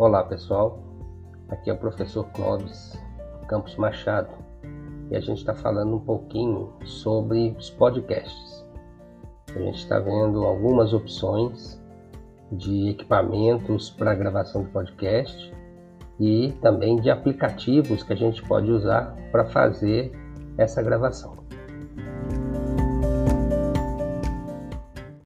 Olá pessoal, aqui é o professor Clóvis Campos Machado e a gente está falando um pouquinho sobre os podcasts. A gente está vendo algumas opções de equipamentos para gravação de podcast e também de aplicativos que a gente pode usar para fazer essa gravação.